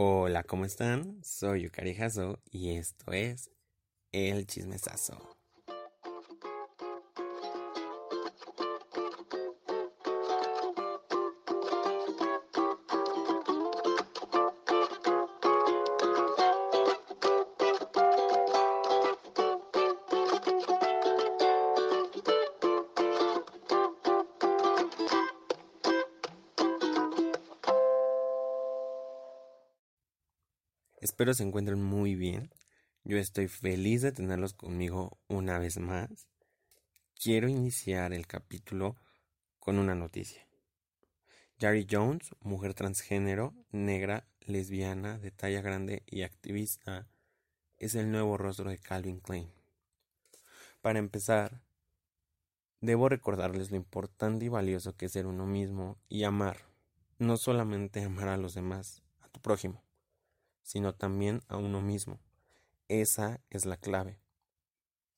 Hola, ¿cómo están? Soy Yukari y esto es El Chismesazo. Espero se encuentren muy bien. Yo estoy feliz de tenerlos conmigo una vez más. Quiero iniciar el capítulo con una noticia. Jari Jones, mujer transgénero, negra, lesbiana, de talla grande y activista, es el nuevo rostro de Calvin Klein. Para empezar, debo recordarles lo importante y valioso que es ser uno mismo y amar, no solamente amar a los demás, a tu prójimo, sino también a uno mismo. Esa es la clave.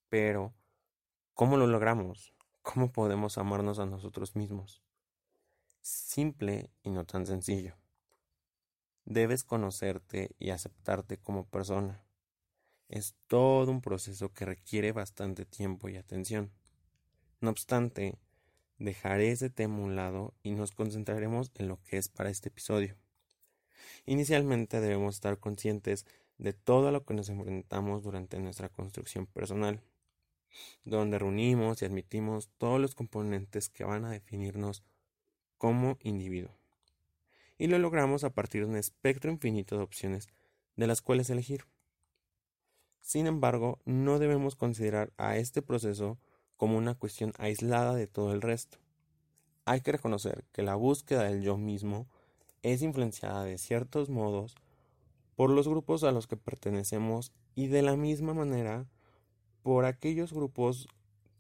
Pero, ¿cómo lo logramos? ¿Cómo podemos amarnos a nosotros mismos? Simple y no tan sencillo. Debes conocerte y aceptarte como persona. Es todo un proceso que requiere bastante tiempo y atención. No obstante, dejaré ese tema a un lado y nos concentraremos en lo que es para este episodio. Inicialmente debemos estar conscientes de todo lo que nos enfrentamos durante nuestra construcción personal, donde reunimos y admitimos todos los componentes que van a definirnos como individuo. Y lo logramos a partir de un espectro infinito de opciones de las cuales elegir. Sin embargo, no debemos considerar a este proceso como una cuestión aislada de todo el resto. Hay que reconocer que la búsqueda del yo mismo es influenciada de ciertos modos por los grupos a los que pertenecemos y de la misma manera por aquellos grupos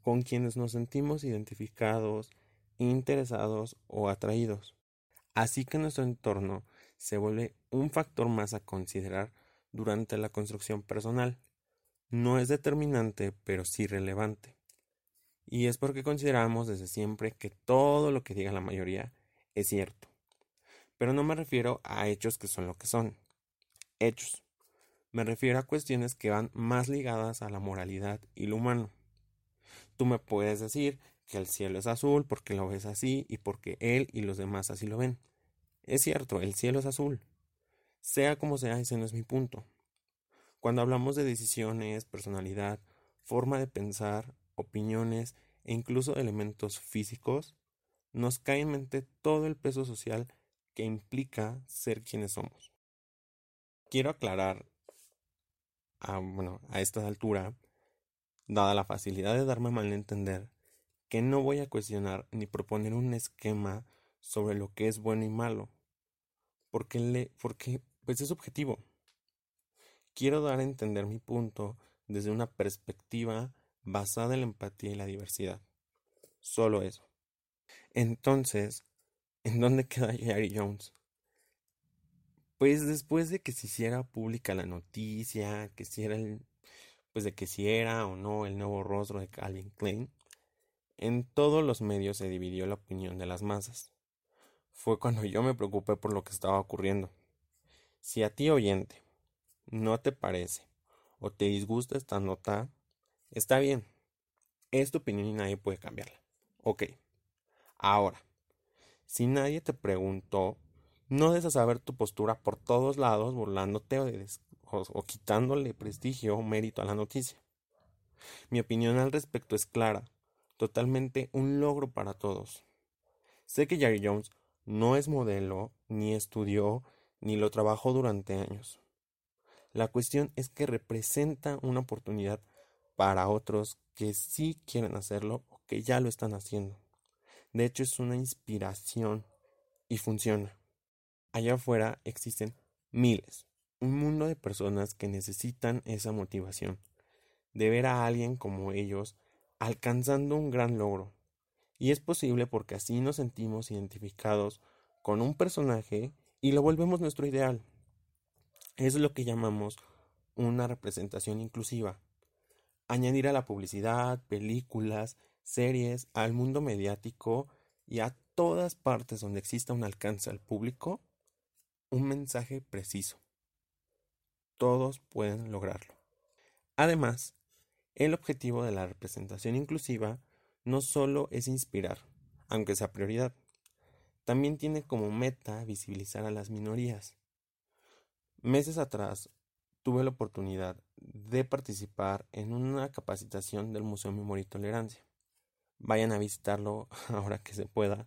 con quienes nos sentimos identificados, interesados o atraídos. Así que nuestro entorno se vuelve un factor más a considerar durante la construcción personal. No es determinante, pero sí relevante. Y es porque consideramos desde siempre que todo lo que diga la mayoría es cierto. Pero no me refiero a hechos que son lo que son. Hechos. Me refiero a cuestiones que van más ligadas a la moralidad y lo humano. Tú me puedes decir que el cielo es azul porque lo ves así y porque él y los demás así lo ven. Es cierto, el cielo es azul. Sea como sea, ese no es mi punto. Cuando hablamos de decisiones, personalidad, forma de pensar, opiniones e incluso elementos físicos, nos cae en mente todo el peso social que implica ser quienes somos. Quiero aclarar, a, bueno, a esta altura, dada la facilidad de darme mal entender, que no voy a cuestionar ni proponer un esquema sobre lo que es bueno y malo, porque, le, porque pues es objetivo. Quiero dar a entender mi punto desde una perspectiva basada en la empatía y la diversidad. Solo eso. Entonces, ¿En dónde queda Jerry Jones? Pues después de que se hiciera pública la noticia, que si era el, pues de que si era o no el nuevo rostro de Calvin Klein, en todos los medios se dividió la opinión de las masas. Fue cuando yo me preocupé por lo que estaba ocurriendo. Si a ti oyente no te parece o te disgusta esta nota, está bien. Es tu opinión y nadie puede cambiarla. Ok. Ahora, si nadie te preguntó, no des a saber tu postura por todos lados burlándote o, quitándole prestigio o mérito a la noticia. Mi opinión al respecto es clara, totalmente un logro para todos. Sé que Jerry Jones no es modelo, ni estudió, ni lo trabajó durante años. La cuestión es que representa una oportunidad para otros que sí quieren hacerlo o que ya lo están haciendo. De hecho, es una inspiración y funciona. Allá afuera existen miles, un mundo de personas que necesitan esa motivación, de ver a alguien como ellos alcanzando un gran logro. Y es posible porque así nos sentimos identificados con un personaje y lo volvemos nuestro ideal. Es lo que llamamos una representación inclusiva. Añadir a la publicidad, películas, series, al mundo mediático y a todas partes donde exista un alcance al público, un mensaje preciso, todos pueden lograrlo. Además, el objetivo de la representación inclusiva no solo es inspirar, aunque sea prioridad, también tiene como meta visibilizar a las minorías. Meses atrás tuve la oportunidad de participar en una capacitación del Museo Memoria y Tolerancia. Vayan a visitarlo ahora que se pueda.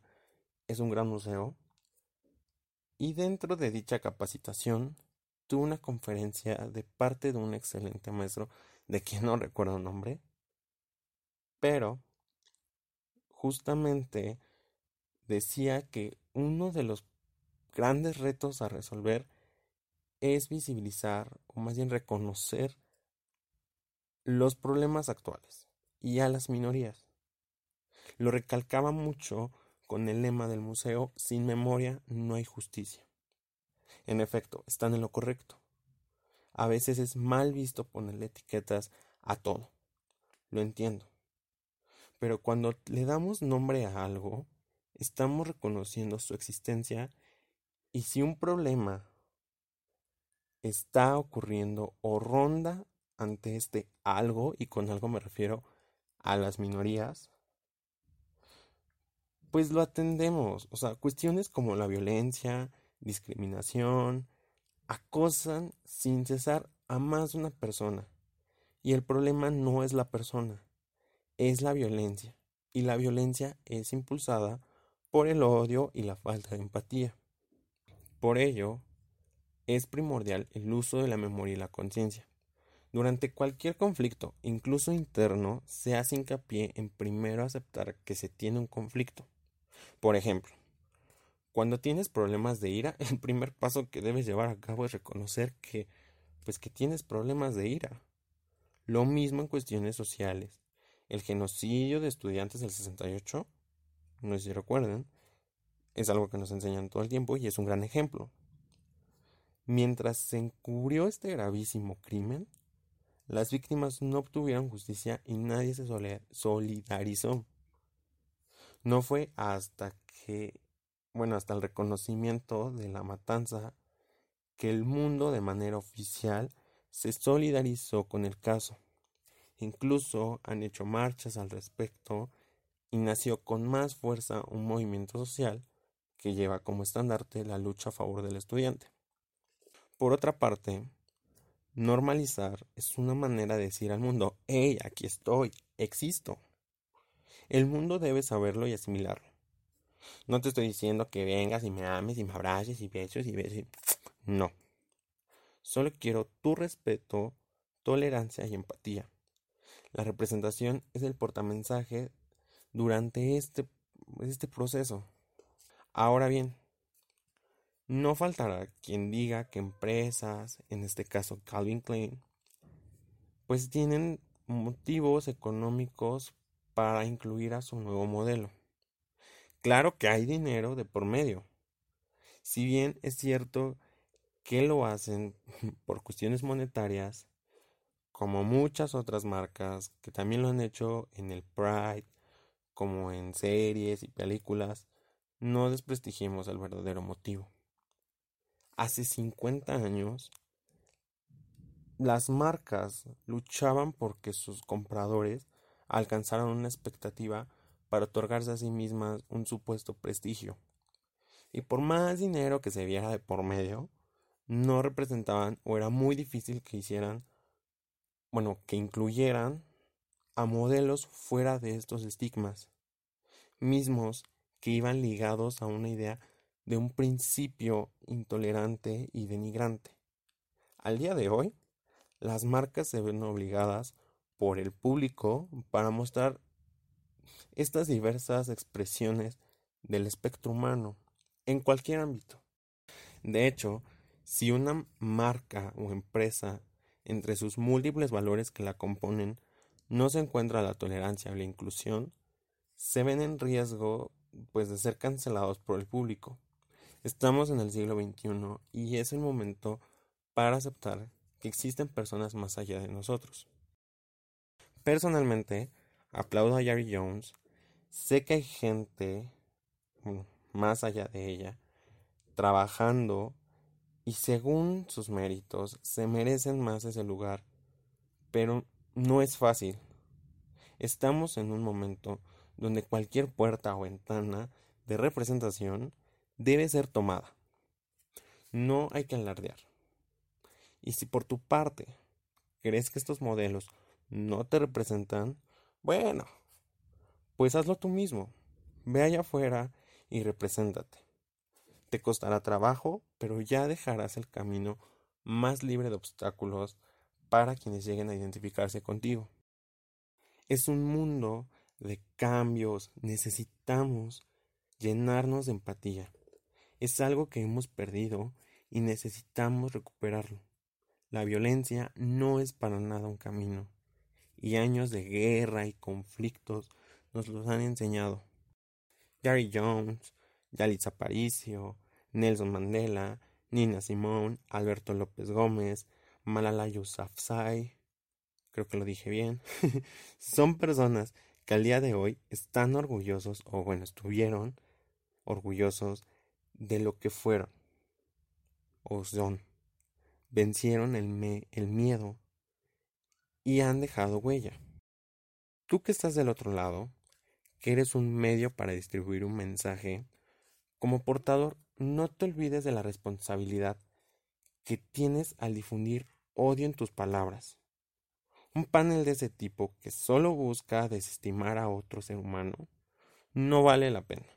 Es un gran museo. Y dentro de dicha capacitación tuve una conferencia de parte de un excelente maestro de quien no recuerdo el nombre. Pero justamente decía que uno de los grandes retos a resolver es visibilizar o más bien reconocer los problemas actuales y a las minorías. Lo recalcaba mucho con el lema del museo, sin memoria no hay justicia. En efecto, están en lo correcto. A veces es mal visto ponerle etiquetas a todo. Lo entiendo. Pero cuando le damos nombre a algo, estamos reconociendo su existencia y si un problema está ocurriendo o ronda ante este algo, y con algo me refiero a las minorías, pues lo atendemos. O sea, cuestiones como la violencia, discriminación, acosan sin cesar a más de una persona. Y el problema no es la persona, es la violencia. Y la violencia es impulsada por el odio y la falta de empatía. Por ello, es primordial el uso de la memoria y la conciencia. Durante cualquier conflicto, incluso interno, se hace hincapié en primero aceptar que se tiene un conflicto. Por ejemplo, cuando tienes problemas de ira, el primer paso que debes llevar a cabo es reconocer que pues que tienes problemas de ira. Lo mismo en cuestiones sociales. El genocidio de estudiantes del 68 no sé si recuerdan, es algo que nos enseñan todo el tiempo y es un gran ejemplo. Mientras se encubrió este gravísimo crimen, las víctimas no obtuvieron justicia y nadie se solidarizó. No fue hasta que, bueno, hasta el reconocimiento de la matanza que el mundo de manera oficial se solidarizó con el caso. Incluso han hecho marchas al respecto y nació con más fuerza un movimiento social que lleva como estandarte la lucha a favor del estudiante. Por otra parte, normalizar es una manera de decir al mundo, hey, aquí estoy, existo. El mundo debe saberlo y asimilarlo. No te estoy diciendo que vengas y me ames y me abraces y besos y besos. No. Solo quiero tu respeto, tolerancia y empatía. La representación es el portamensaje durante este, este proceso. Ahora bien, no faltará quien diga que empresas, en este caso Calvin Klein, pues tienen motivos económicos para incluir a su nuevo modelo. Claro que hay dinero de por medio. Si bien es cierto que lo hacen por cuestiones monetarias, como muchas otras marcas que también lo han hecho en el Pride, como en series y películas, no desprestigiemos el verdadero motivo. Hace 50 años, las marcas luchaban porque sus compradores alcanzaran una expectativa para otorgarse a sí mismas un supuesto prestigio. Y por más dinero que se viera de por medio, no representaban o era muy difícil que hicieran, bueno, que incluyeran a modelos fuera de estos estigmas, mismos que iban ligados a una idea de un principio intolerante y denigrante. Al día de hoy, las marcas se ven obligadas por el público para mostrar estas diversas expresiones del espectro humano en cualquier ámbito. De hecho, si una marca o empresa entre sus múltiples valores que la componen no se encuentra la tolerancia o la inclusión, se ven en riesgo pues de ser cancelados por el público. Estamos en el siglo XXI y es el momento para aceptar que existen personas más allá de nosotros. Personalmente, aplaudo a Gary Jones. Sé que hay gente, más allá de ella, trabajando y según sus méritos se merecen más ese lugar, pero no es fácil. Estamos en un momento donde cualquier puerta o ventana de representación debe ser tomada. No hay que alardear. Y si por tu parte crees que estos modelos no te representan, bueno, pues hazlo tú mismo. Ve allá afuera y represéntate. Te costará trabajo, pero ya dejarás el camino más libre de obstáculos para quienes lleguen a identificarse contigo. Es un mundo de cambios, necesitamos llenarnos de empatía. Es algo que hemos perdido y necesitamos recuperarlo. La violencia no es para nada un camino, y años de guerra y conflictos nos los han enseñado. Gary Jones, Yalitza Aparicio, Nelson Mandela, Nina Simone, Alberto López Gómez, Malala Yousafzai, creo que lo dije bien, son personas que al día de hoy están orgullosos, o bueno, estuvieron orgullosos de lo que fueron, o son. Vencieron el, el miedo y han dejado huella. Tú que estás del otro lado, que eres un medio para distribuir un mensaje, como portador, no te olvides de la responsabilidad que tienes al difundir odio en tus palabras. Un panel de ese tipo que solo busca desestimar a otro ser humano no vale la pena.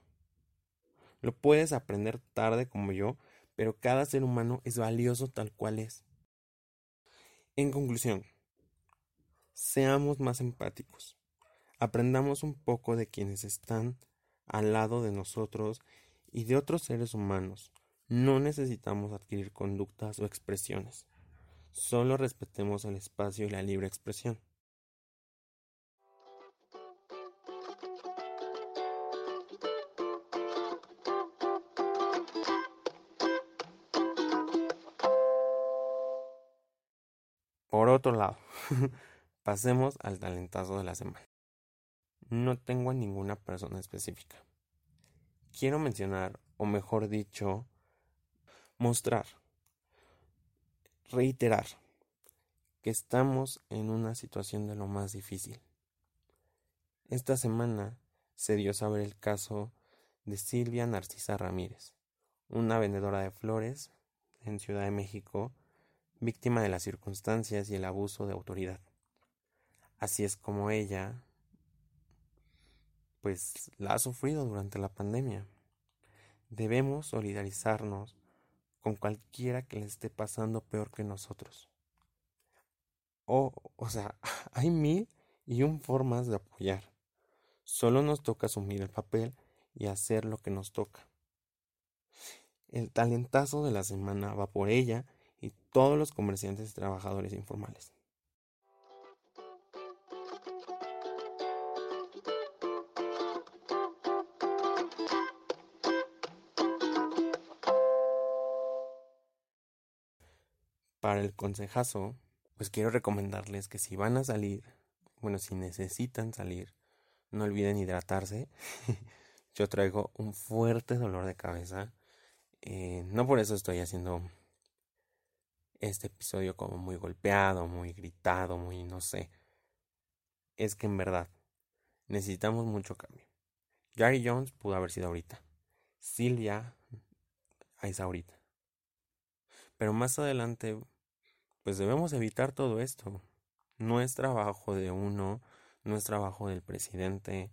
Lo puedes aprender tarde como yo, pero cada ser humano es valioso tal cual es. En conclusión, seamos más empáticos. Aprendamos un poco de quienes están al lado de nosotros y de otros seres humanos. No necesitamos adquirir conductas o expresiones. Solo respetemos el espacio y la libre expresión. Por otro lado, pasemos al talentazo de la semana no tengo a ninguna persona específica. Quiero mencionar, o mejor dicho, mostrar, reiterar, que estamos en una situación de lo más difícil. Esta semana se dio a saber el caso de Silvia Narcisa Ramírez, una vendedora de flores en Ciudad de México, víctima de las circunstancias y el abuso de autoridad. Así es como ella pues la ha sufrido durante la pandemia. Debemos solidarizarnos con cualquiera que le esté pasando peor que nosotros. O, o sea, hay mil y un formas de apoyar. Solo nos toca asumir el papel y hacer lo que nos toca. El talentazo de la semana va por ella y todos los comerciantes y trabajadores informales. Para el consejazo, pues quiero recomendarles que si van a salir, bueno, si necesitan salir, no olviden hidratarse. Yo traigo un fuerte dolor de cabeza. Eh, no por eso estoy haciendo este episodio como muy golpeado, muy gritado, muy no sé. Es que en verdad necesitamos mucho cambio. Gary Jones pudo haber sido ahorita. Silvia es ahorita. Pero más adelante pues debemos evitar todo esto. No es trabajo de uno, no es trabajo del presidente,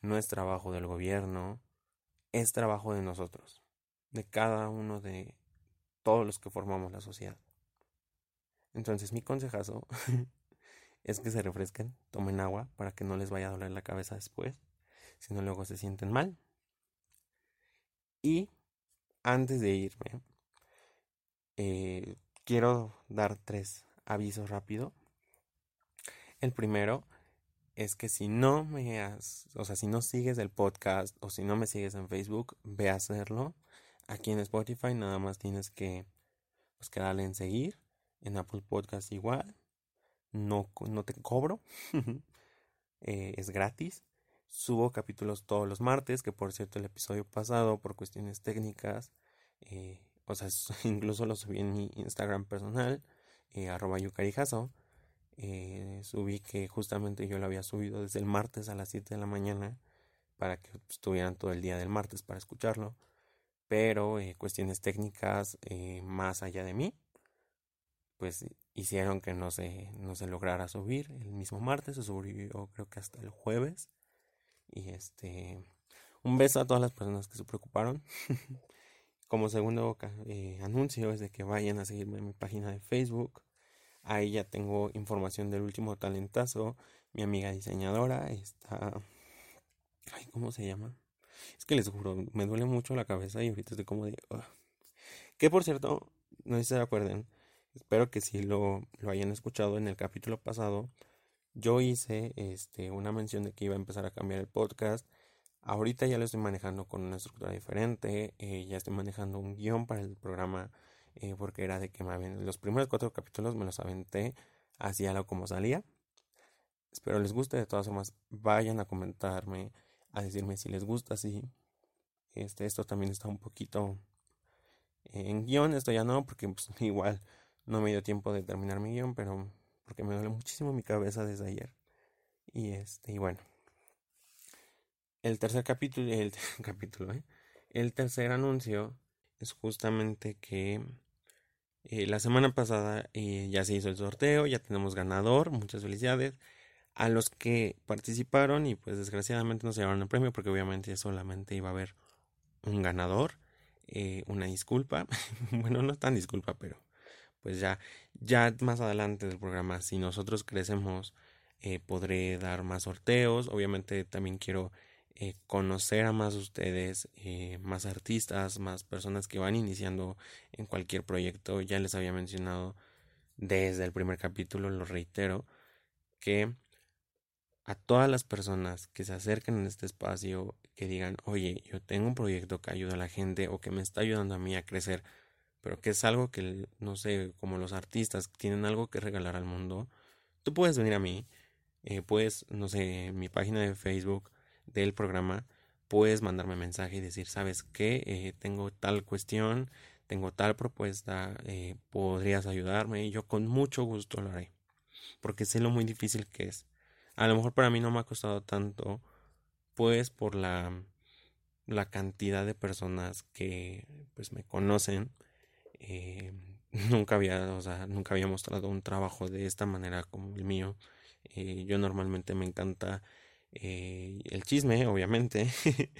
no es trabajo del gobierno, es trabajo de nosotros, de cada uno de todos los que formamos la sociedad. Entonces mi consejazo es que se refresquen, tomen agua para que no les vaya a doler la cabeza después, si no luego se sienten mal. Y antes de irme, eh, quiero dar tres avisos rápido. El primero es que si no me has, o sea, si no sigues el podcast o si no me sigues en Facebook, ve a hacerlo. Aquí en Spotify nada más tienes que, pues, darle en seguir. En Apple Podcast igual. No, no te cobro. Eh, es gratis. Subo capítulos todos los martes, que por cierto el episodio pasado, por cuestiones técnicas, eh, o sea, incluso lo subí en mi Instagram personal, eh, arroba yucarijazo. Eh, subí que justamente yo lo había subido desde el martes a las 7 de la mañana para que estuvieran todo el día del martes para escucharlo. Pero eh, cuestiones técnicas eh, más allá de mí, pues hicieron que no se, no se lograra subir el mismo martes, se subió creo que hasta el jueves. Y este, un beso a todas las personas que se preocuparon. Como segundo eh, anuncio es de que vayan a seguirme en mi página de Facebook. Ahí ya tengo información del último talentazo. Mi amiga diseñadora está... Ay, ¿cómo se llama? Es que les juro, me duele mucho la cabeza y ahorita estoy como de... Que por cierto, no sé si se acuerden, espero que sí lo, lo hayan escuchado en el capítulo pasado. Yo hice este, una mención de que iba a empezar a cambiar el podcast Ahorita ya lo estoy manejando con una estructura diferente, eh, ya estoy manejando un guion para el programa, eh, porque era de que me los primeros cuatro capítulos me los aventé hacía lo como salía. Espero les guste, de todas formas vayan a comentarme, a decirme si les gusta, si este, esto también está un poquito en guion, esto ya no, porque pues, igual no me dio tiempo de terminar mi guion, pero porque me duele muchísimo mi cabeza desde ayer. Y este, y bueno. El tercer capítulo, el capítulo, ¿eh? el tercer anuncio es justamente que eh, la semana pasada eh, ya se hizo el sorteo, ya tenemos ganador, muchas felicidades a los que participaron y pues desgraciadamente no se llevaron el premio porque obviamente solamente iba a haber un ganador, una disculpa, bueno no tan disculpa pero pues ya ya más adelante del programa si nosotros crecemos podré dar más sorteos, obviamente también quiero eh, conocer a más ustedes, eh, más artistas, más personas que van iniciando en cualquier proyecto. Ya les había mencionado desde el primer capítulo, lo reitero, que a todas las personas que se acerquen en este espacio, que digan, oye, yo tengo un proyecto que ayuda a la gente o que me está ayudando a mí a crecer, pero que es algo que, no sé, como los artistas tienen algo que regalar al mundo, tú puedes venir a mí, eh, puedes, no sé, mi página de Facebook, del programa, puedes mandarme mensaje y decir, ¿sabes qué? Eh, tengo tal cuestión, tengo tal propuesta, eh, podrías ayudarme y yo con mucho gusto lo haré, porque sé lo muy difícil que es. A lo mejor para mí no me ha costado tanto, pues por la, la cantidad de personas que pues me conocen. Eh, nunca había, o sea, nunca había mostrado un trabajo de esta manera como el mío. yo normalmente me encanta eh, el chisme, obviamente.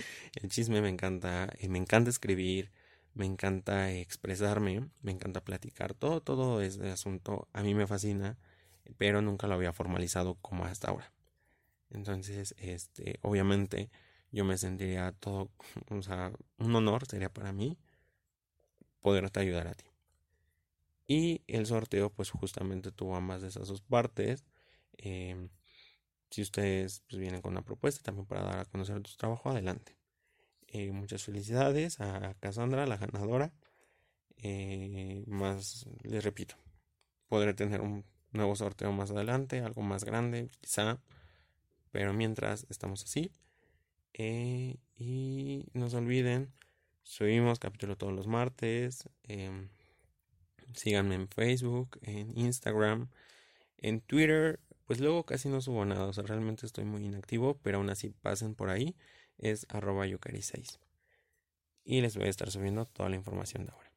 el chisme me encanta. y me encanta escribir. Me encanta expresarme. Me encanta platicar. Todo, todo ese asunto a mí me fascina. Pero nunca lo había formalizado como hasta ahora. Entonces, este, obviamente, yo me sentiría todo, o sea, un honor sería para mí poderte ayudar a ti. Y el sorteo, pues justamente tuvo ambas de esas dos partes. Eh, si ustedes pues, vienen con una propuesta también para dar a conocer tu trabajo, adelante. Eh, muchas felicidades a Cassandra, la ganadora. Eh, más, les repito, podré tener un nuevo sorteo más adelante, algo más grande, quizá. Pero mientras estamos así. Eh, y no se olviden, subimos capítulo todos los martes. Em, síganme en Facebook, en Instagram, en Twitter pues luego casi no subo nada, o sea, realmente estoy muy inactivo, pero aún así pasen por ahí, es arroba yocari6. Y les voy a estar subiendo toda la información de ahora.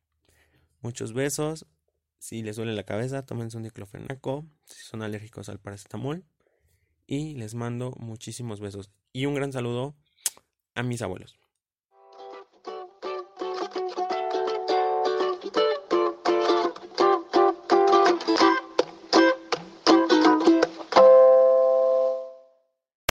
Muchos besos, si les duele la cabeza, tómense un diclofenaco, si son alérgicos al paracetamol. Y les mando muchísimos besos y un gran saludo a mis abuelos.